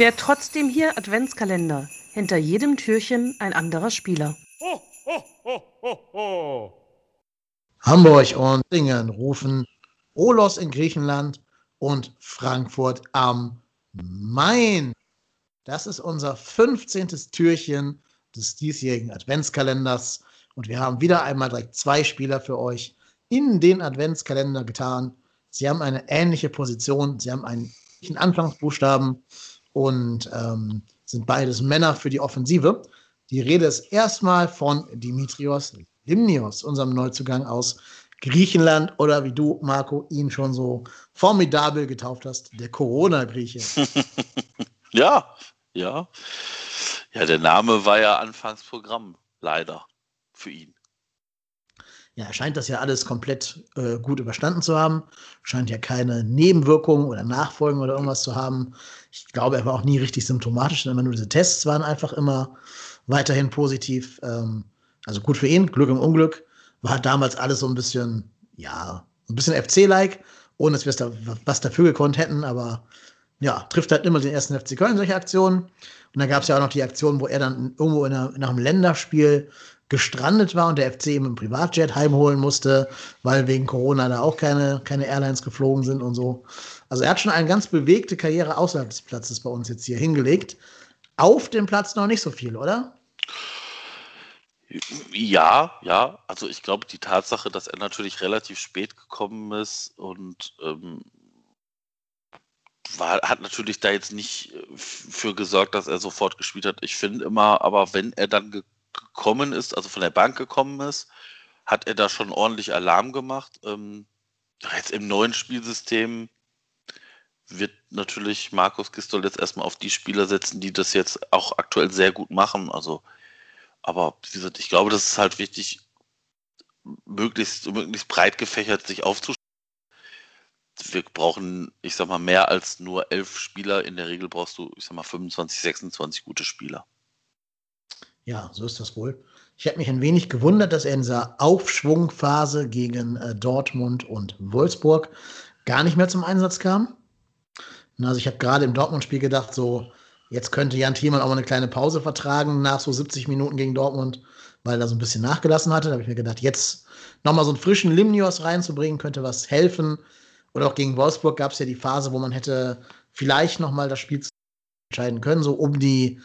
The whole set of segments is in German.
Wer trotzdem hier Adventskalender. Hinter jedem Türchen ein anderer Spieler. Ho, ho, ho, ho, ho. Hamburg und Dingen rufen Olos in Griechenland und Frankfurt am Main. Das ist unser 15. Türchen des diesjährigen Adventskalenders. Und wir haben wieder einmal direkt zwei Spieler für euch in den Adventskalender getan. Sie haben eine ähnliche Position, sie haben einen Anfangsbuchstaben und ähm, sind beides Männer für die Offensive. Die Rede ist erstmal von Dimitrios Limnios, unserem Neuzugang aus Griechenland oder wie du, Marco, ihn schon so formidabel getauft hast, der Corona-Grieche. ja, ja. Ja, der Name war ja Anfangsprogramm, leider, für ihn. Ja, er scheint das ja alles komplett äh, gut überstanden zu haben. Scheint ja keine Nebenwirkungen oder Nachfolgen oder irgendwas zu haben. Ich glaube, er war auch nie richtig symptomatisch, sondern nur diese Tests waren einfach immer weiterhin positiv. Ähm, also gut für ihn, Glück im Unglück. War damals alles so ein bisschen, ja, ein bisschen FC-like, ohne dass wir da, was dafür gekonnt hätten, aber ja, trifft halt immer den ersten FC Köln solche Aktionen. Und dann gab es ja auch noch die Aktion, wo er dann irgendwo in einer, nach einem Länderspiel gestrandet war und der FC ihm im Privatjet heimholen musste, weil wegen Corona da auch keine, keine Airlines geflogen sind und so. Also er hat schon eine ganz bewegte Karriere außerhalb des Platzes bei uns jetzt hier hingelegt. Auf dem Platz noch nicht so viel, oder? Ja, ja. Also ich glaube, die Tatsache, dass er natürlich relativ spät gekommen ist und ähm, war, hat natürlich da jetzt nicht äh, für gesorgt, dass er sofort gespielt hat. Ich finde immer, aber wenn er dann ge gekommen ist, also von der Bank gekommen ist, hat er da schon ordentlich Alarm gemacht. Ähm, jetzt im neuen Spielsystem wird natürlich Markus Gistol jetzt erstmal auf die Spieler setzen, die das jetzt auch aktuell sehr gut machen. Also aber wie gesagt, ich glaube, das ist halt wichtig, möglichst, möglichst breit gefächert sich aufzustellen. Wir brauchen, ich sag mal, mehr als nur elf Spieler. In der Regel brauchst du, ich sag mal, 25, 26 gute Spieler. Ja, so ist das wohl. Ich habe mich ein wenig gewundert, dass er in dieser Aufschwungphase gegen äh, Dortmund und Wolfsburg gar nicht mehr zum Einsatz kam. Also ich habe gerade im Dortmund-Spiel gedacht, so Jetzt könnte Jan Thielmann auch mal eine kleine Pause vertragen nach so 70 Minuten gegen Dortmund, weil er so ein bisschen nachgelassen hatte. Da habe ich mir gedacht, jetzt nochmal so einen frischen Limnios reinzubringen, könnte was helfen. Oder auch gegen Wolfsburg gab es ja die Phase, wo man hätte vielleicht nochmal das Spiel entscheiden können, so um die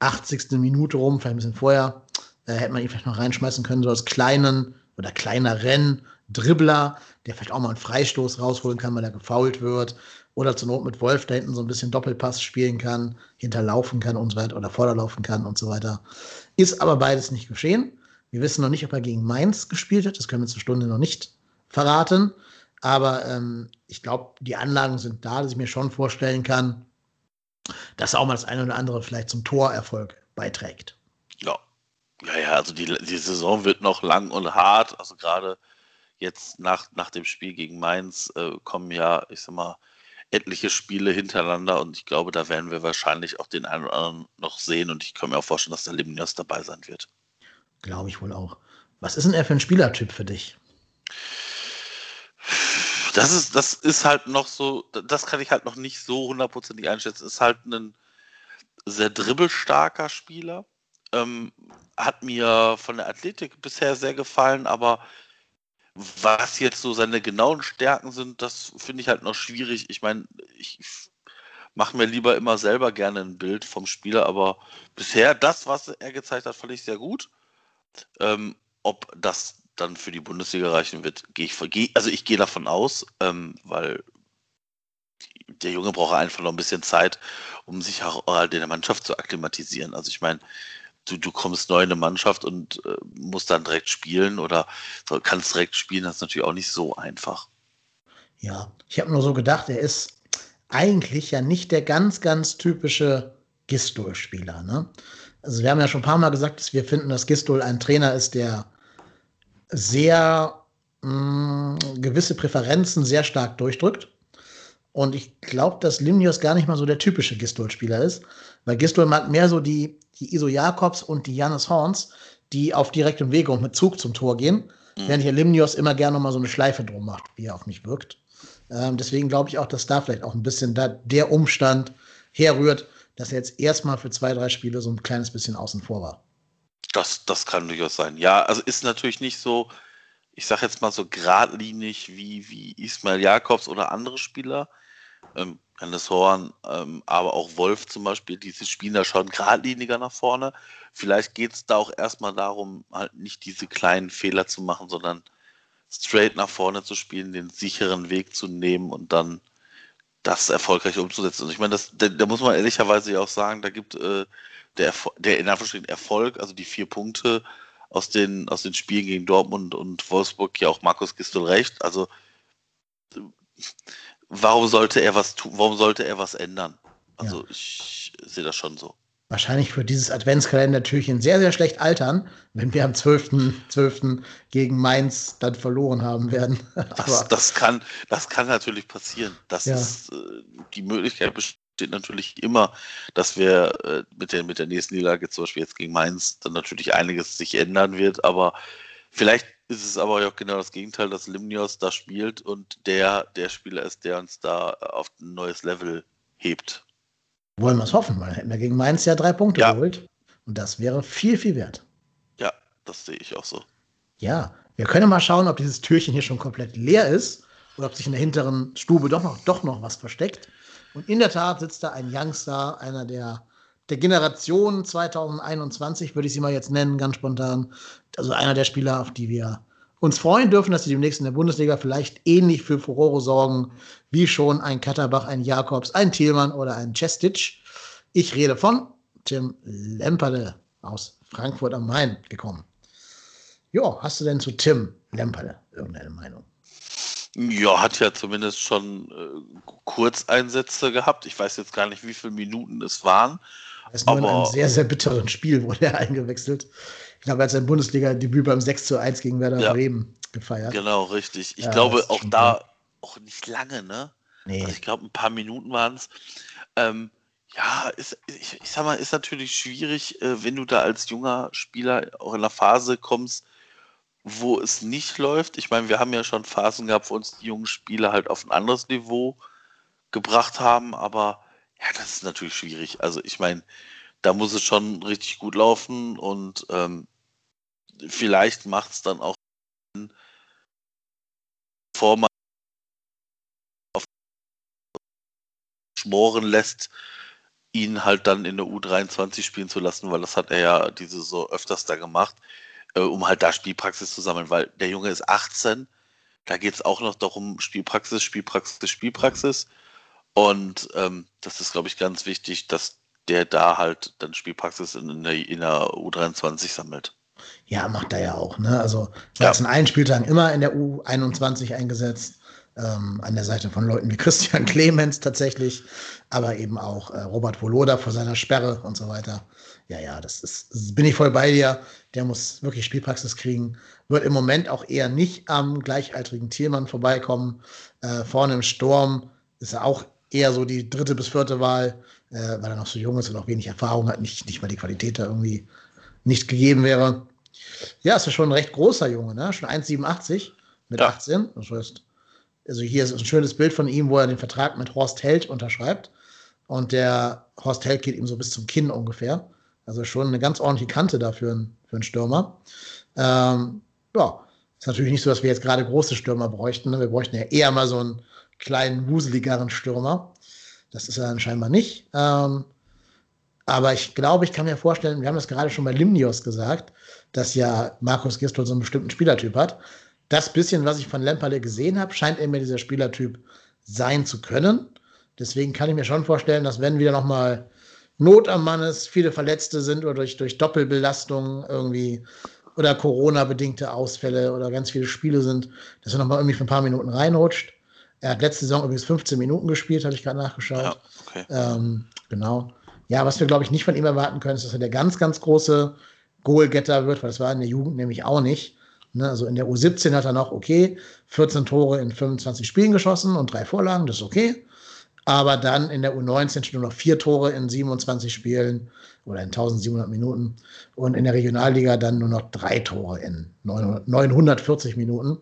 80. Minute rum, vielleicht ein bisschen vorher, äh, hätte man ihn vielleicht noch reinschmeißen können, so als kleinen oder kleineren Dribbler, der vielleicht auch mal einen Freistoß rausholen kann, weil er gefault wird oder zur Not mit Wolf da hinten so ein bisschen Doppelpass spielen kann, hinterlaufen kann und so weiter oder vorderlaufen kann und so weiter. Ist aber beides nicht geschehen. Wir wissen noch nicht, ob er gegen Mainz gespielt hat. Das können wir zur Stunde noch nicht verraten. Aber ähm, ich glaube, die Anlagen sind da, dass ich mir schon vorstellen kann, dass auch mal das eine oder andere vielleicht zum Torerfolg beiträgt. Ja. Ja, ja, also die, die Saison wird noch lang und hart. Also gerade jetzt nach, nach dem Spiel gegen Mainz äh, kommen ja, ich sag mal, etliche Spiele hintereinander und ich glaube, da werden wir wahrscheinlich auch den einen oder anderen noch sehen und ich kann mir auch vorstellen, dass der Limnios dabei sein wird. Glaube ich wohl auch. Was ist denn er für ein Spielertyp für dich? Das ist, das ist halt noch so, das kann ich halt noch nicht so hundertprozentig einschätzen. Ist halt ein sehr dribbelstarker Spieler. Ähm, hat mir von der Athletik bisher sehr gefallen, aber was jetzt so seine genauen Stärken sind, das finde ich halt noch schwierig. Ich meine, ich mache mir lieber immer selber gerne ein Bild vom Spieler, aber bisher das, was er gezeigt hat, fand ich sehr gut. Ähm, ob das dann für die Bundesliga reichen wird, gehe ich, also ich gehe davon aus, ähm, weil der Junge braucht einfach noch ein bisschen Zeit, um sich auch in der Mannschaft zu akklimatisieren. Also ich meine, du, du kommst neu in eine Mannschaft und äh, musst dann direkt spielen oder kannst direkt spielen, das ist natürlich auch nicht so einfach. Ja, ich habe nur so gedacht, er ist eigentlich ja nicht der ganz, ganz typische Gistol-Spieler. Ne? Also wir haben ja schon ein paar Mal gesagt, dass wir finden, dass Gistol ein Trainer ist, der sehr mh, mm, gewisse Präferenzen sehr stark durchdrückt. Und ich glaube, dass Limnios gar nicht mal so der typische Gistol-Spieler ist, weil Gistol mag mehr so die die Iso Jakobs und die Janis Horns, die auf direktem Wege und mit Zug zum Tor gehen, mhm. während hier Limnios immer gerne mal so eine Schleife drum macht, wie er auf mich wirkt. Ähm, deswegen glaube ich auch, dass da vielleicht auch ein bisschen da der Umstand herrührt, dass er jetzt erstmal für zwei, drei Spiele so ein kleines bisschen außen vor war. Das, das kann durchaus sein. Ja, also ist natürlich nicht so, ich sag jetzt mal so geradlinig wie, wie Ismail Jakobs oder andere Spieler. Ähm, Hannes Horn, ähm, aber auch Wolf zum Beispiel, diese spielen da schon geradliniger nach vorne. Vielleicht geht es da auch erstmal darum, halt nicht diese kleinen Fehler zu machen, sondern straight nach vorne zu spielen, den sicheren Weg zu nehmen und dann das erfolgreich umzusetzen. Und ich meine, da, da muss man ehrlicherweise ja auch sagen, da gibt äh, der, der in Anführungsstrichen Erfolg, also die vier Punkte aus den, aus den Spielen gegen Dortmund und Wolfsburg ja auch Markus Gistel recht. Also warum sollte er was tun, warum sollte er was ändern? Also ja. ich sehe das schon so. Wahrscheinlich wird dieses Adventskalendertürchen sehr, sehr schlecht altern, wenn wir am 12.12. 12. gegen Mainz dann verloren haben werden. das, das, kann, das kann natürlich passieren. Das ja. ist, äh, die Möglichkeit besteht natürlich immer, dass wir äh, mit, der, mit der nächsten Niederlage, zum Beispiel jetzt gegen Mainz, dann natürlich einiges sich ändern wird, aber vielleicht ist es aber auch genau das Gegenteil, dass Limnios da spielt und der der Spieler ist, der uns da auf ein neues Level hebt. Wollen wir es hoffen, weil hätten wir gegen Mainz ja drei Punkte ja. geholt. Und das wäre viel, viel wert. Ja, das sehe ich auch so. Ja, wir können mal schauen, ob dieses Türchen hier schon komplett leer ist oder ob sich in der hinteren Stube doch noch, doch noch was versteckt. Und in der Tat sitzt da ein Youngster, einer der, der Generation 2021, würde ich sie mal jetzt nennen, ganz spontan. Also einer der Spieler, auf die wir uns freuen dürfen, dass sie demnächst in der Bundesliga vielleicht ähnlich für Furore sorgen, wie schon ein Katterbach, ein Jakobs, ein Thielmann oder ein Cestic. Ich rede von Tim Lemperle aus Frankfurt am Main gekommen. Jo, hast du denn zu Tim Lemperle irgendeine Meinung? Ja, hat ja zumindest schon äh, Kurzeinsätze gehabt. Ich weiß jetzt gar nicht, wie viele Minuten es waren. Es aber, in einem sehr, sehr bitteren Spiel wurde er eingewechselt. Ich glaube, er hat sein Bundesliga-Debüt beim 6 zu 1 gegen Werder ja, Bremen gefeiert. Genau, richtig. Ich ja, glaube, auch da klar. auch nicht lange, ne? Nee. Also ich glaube, ein paar Minuten waren es. Ähm, ja, ist, ich, ich, sag mal, ist natürlich schwierig, äh, wenn du da als junger Spieler auch in einer Phase kommst, wo es nicht läuft. Ich meine, wir haben ja schon Phasen gehabt, wo uns die jungen Spieler halt auf ein anderes Niveau gebracht haben, aber ja, das ist natürlich schwierig. Also ich meine, da muss es schon richtig gut laufen und ähm, vielleicht macht es dann auch bevor man auf schmoren lässt, ihn halt dann in der U23 spielen zu lassen, weil das hat er ja diese so öfters da gemacht, äh, um halt da Spielpraxis zu sammeln, weil der Junge ist 18, da geht es auch noch darum, Spielpraxis, Spielpraxis, Spielpraxis. Und ähm, das ist, glaube ich, ganz wichtig, dass der da halt dann Spielpraxis in, in, der, in der U23 sammelt. Ja, macht er ja auch. Ne? Also er ja. ist in allen Spieltagen immer in der U21 eingesetzt. Ähm, an der Seite von Leuten wie Christian Clemens tatsächlich, aber eben auch äh, Robert Voloda vor seiner Sperre und so weiter. Ja, ja, das ist, das bin ich voll bei dir. Der muss wirklich Spielpraxis kriegen. Wird im Moment auch eher nicht am gleichaltrigen Thielmann vorbeikommen. Äh, vorne im Sturm ist er auch eher so die dritte bis vierte Wahl, äh, weil er noch so jung ist und auch wenig Erfahrung hat, nicht, nicht weil die Qualität da irgendwie nicht gegeben wäre. Ja, ist ja schon ein recht großer Junge, ne? Schon 1,87 mit ja. 18. Das heißt, also hier ist ein schönes Bild von ihm, wo er den Vertrag mit Horst Held unterschreibt. Und der Horst Held geht ihm so bis zum Kinn ungefähr. Also schon eine ganz ordentliche Kante da für, einen, für einen Stürmer. Ähm, ja, ist natürlich nicht so, dass wir jetzt gerade große Stürmer bräuchten. Ne? Wir bräuchten ja eher mal so einen kleinen, wuseligeren Stürmer. Das ist er dann scheinbar nicht. Ähm, aber ich glaube, ich kann mir vorstellen, wir haben das gerade schon bei Limnios gesagt, dass ja Markus Gistol so einen bestimmten Spielertyp hat. Das bisschen, was ich von Lemperle gesehen habe, scheint immer dieser Spielertyp sein zu können. Deswegen kann ich mir schon vorstellen, dass wenn wieder nochmal Not am Mann ist, viele Verletzte sind oder durch, durch Doppelbelastung irgendwie oder Corona-bedingte Ausfälle oder ganz viele Spiele sind, dass er nochmal irgendwie für ein paar Minuten reinrutscht. Er hat letzte Saison übrigens 15 Minuten gespielt, habe ich gerade nachgeschaut. Ja, okay. ähm, genau. Ja, was wir, glaube ich, nicht von ihm erwarten können, ist, dass er der ganz, ganz große Goalgetter wird, weil das war in der Jugend nämlich auch nicht. Ne? Also in der U17 hat er noch, okay, 14 Tore in 25 Spielen geschossen und drei Vorlagen, das ist okay. Aber dann in der U19 schon nur noch vier Tore in 27 Spielen oder in 1700 Minuten. Und in der Regionalliga dann nur noch drei Tore in 940 Minuten.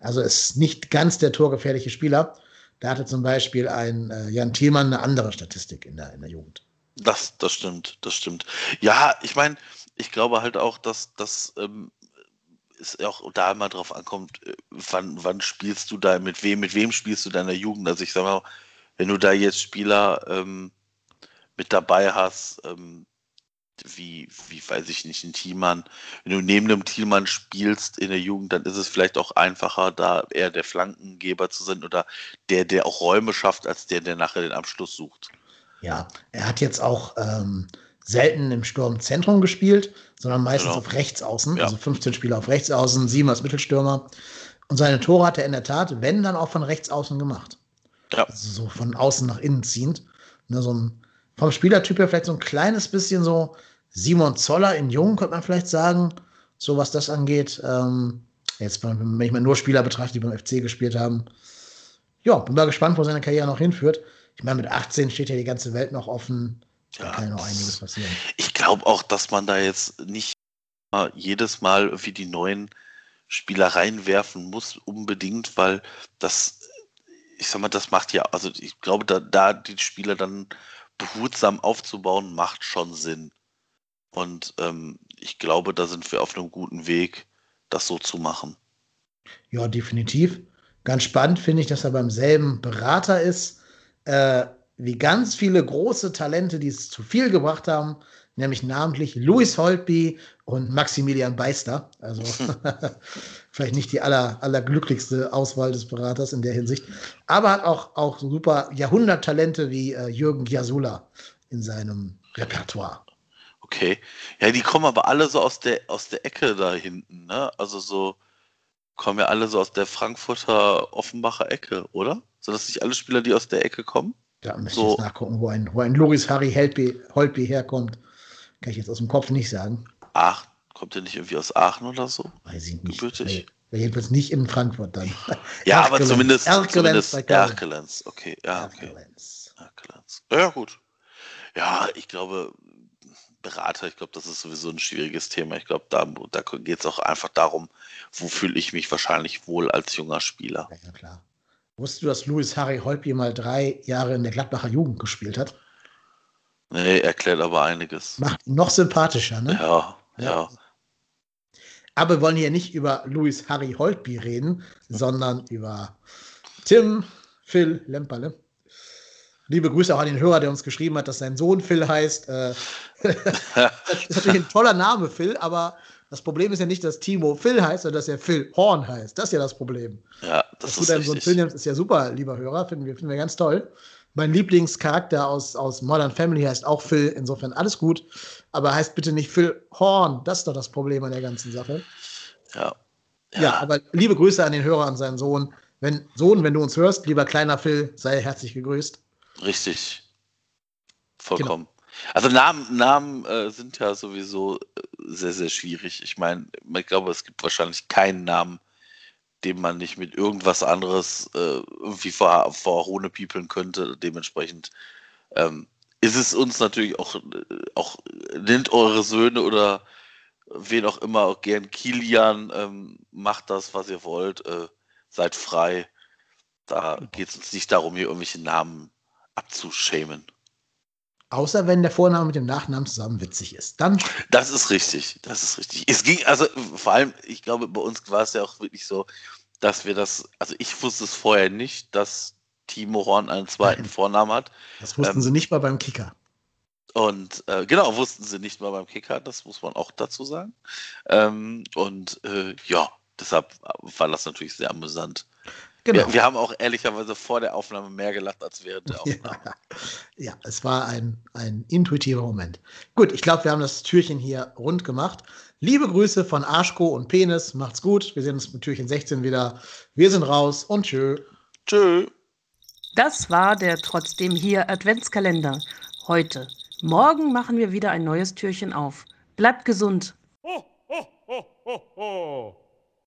Also ist nicht ganz der torgefährliche Spieler. Da hatte zum Beispiel ein äh, Jan Thielmann eine andere Statistik in der, in der Jugend. Das, das stimmt, das stimmt. Ja, ich meine, ich glaube halt auch, dass das ähm, es auch da immer drauf ankommt, äh, wann, wann spielst du da, mit wem, mit wem spielst du deiner Jugend? Also ich sag mal, wenn du da jetzt Spieler ähm, mit dabei hast, ähm, wie, wie weiß ich nicht, ein Thielmann, wenn du neben einem Thielmann spielst in der Jugend, dann ist es vielleicht auch einfacher, da eher der Flankengeber zu sein oder der, der auch Räume schafft, als der, der nachher den Abschluss sucht. Ja, er hat jetzt auch ähm, selten im Sturmzentrum gespielt, sondern meistens genau. auf Rechtsaußen. Ja. Also 15 Spieler auf Rechtsaußen, sieben als Mittelstürmer. Und seine Tore hat er in der Tat, wenn dann auch von Rechtsaußen gemacht. Ja. Also so von außen nach innen ziehend. Ne, so ein, vom Spielertyp her vielleicht so ein kleines bisschen so Simon Zoller in Jung, könnte man vielleicht sagen, so was das angeht. Ähm, jetzt, wenn ich mal nur Spieler betrachte, die beim FC gespielt haben. Ja, bin mal gespannt, wo seine Karriere noch hinführt. Ich meine, mit 18 steht ja die ganze Welt noch offen. Da ja, kann ja noch einiges passieren. Ich glaube auch, dass man da jetzt nicht jedes Mal irgendwie die neuen Spieler reinwerfen muss, unbedingt, weil das, ich sag mal, das macht ja, also ich glaube, da, da die Spieler dann behutsam aufzubauen, macht schon Sinn. Und ähm, ich glaube, da sind wir auf einem guten Weg, das so zu machen. Ja, definitiv. Ganz spannend finde ich, dass er beim selben Berater ist, äh, wie ganz viele große Talente, die es zu viel gebracht haben, nämlich namentlich Louis Holtby und Maximilian Beister. Also vielleicht nicht die aller, allerglücklichste Auswahl des Beraters in der Hinsicht, aber hat auch, auch super Jahrhunderttalente wie äh, Jürgen Giasula in seinem Repertoire. Okay. Ja, die kommen aber alle so aus der, aus der Ecke da hinten, ne? Also so kommen ja alle so aus der Frankfurter Offenbacher Ecke, oder? Sind das nicht alle Spieler, die aus der Ecke kommen? Da müsste so. ich nachgucken, wo ein, wo ein Loris Harry Holtby, Holtby herkommt. Kann ich jetzt aus dem Kopf nicht sagen. Ach, kommt der nicht irgendwie aus Aachen oder so? Weiß ich nicht. Gebürtig? Nee, jedenfalls nicht in Frankfurt dann. ja, aber zumindest Erkelenz. Zumindest Erkelenz. Okay, ja, okay. Erkelenz. Erkelenz. Ja, gut. Ja, ich glaube, Berater, ich glaube, das ist sowieso ein schwieriges Thema. Ich glaube, da, da geht es auch einfach darum, wo fühle ich mich wahrscheinlich wohl als junger Spieler. Ja klar. Wusstest du, dass Louis Harry Holtby mal drei Jahre in der Gladbacher Jugend gespielt hat? Nee, erklärt aber einiges. Macht ihn noch sympathischer, ne? Ja, ja. ja. Aber wir wollen hier nicht über Louis Harry Holtby reden, sondern über Tim Phil Lemperle. Liebe Grüße auch an den Hörer, der uns geschrieben hat, dass sein Sohn Phil heißt. Äh, das ist natürlich ein toller Name, Phil, aber das Problem ist ja nicht, dass Timo Phil heißt, sondern dass er Phil Horn heißt. Das ist ja das Problem. Ja, das dass ist du deinen Sohn Phil nimmst, ist ja super, lieber Hörer. Finden wir, finden wir ganz toll. Mein Lieblingscharakter aus, aus Modern Family heißt auch Phil. Insofern alles gut. Aber heißt bitte nicht Phil Horn. Das ist doch das Problem an der ganzen Sache. Ja. Ja, ja aber liebe Grüße an den Hörer, an seinen Sohn. Wenn, Sohn, wenn du uns hörst, lieber kleiner Phil, sei herzlich gegrüßt. Richtig. Vollkommen. Genau. Also Namen, Namen äh, sind ja sowieso äh, sehr, sehr schwierig. Ich meine, ich glaube, es gibt wahrscheinlich keinen Namen, den man nicht mit irgendwas anderes äh, irgendwie vor, vor Hohne piepeln könnte. Dementsprechend ähm, ist es uns natürlich auch, äh, auch nennt eure Söhne oder wen auch immer auch gern Kilian, ähm, macht das, was ihr wollt, äh, seid frei. Da genau. geht es uns nicht darum, hier irgendwelche Namen abzuschämen. Außer wenn der Vorname mit dem Nachnamen zusammen witzig ist. Dann. Das ist richtig. Das ist richtig. Es ging, also vor allem, ich glaube, bei uns war es ja auch wirklich so, dass wir das, also ich wusste es vorher nicht, dass Timo Horn einen zweiten Nein. Vornamen hat. Das wussten ähm, sie nicht mal beim Kicker. Und äh, genau, wussten sie nicht mal beim Kicker, das muss man auch dazu sagen. Ähm, und äh, ja, deshalb war das natürlich sehr amüsant. Genau. Wir, wir, haben auch ehrlicherweise vor der Aufnahme mehr gelacht als während der Aufnahme. Ja, ja es war ein, ein intuitiver Moment. Gut, ich glaube, wir haben das Türchen hier rund gemacht. Liebe Grüße von Arschko und Penis. Macht's gut. Wir sehen uns mit Türchen 16 wieder. Wir sind raus und tschö. Tschö. Das war der trotzdem hier Adventskalender. Heute. Morgen machen wir wieder ein neues Türchen auf. Bleibt gesund. Ho, ho, ho, ho, ho.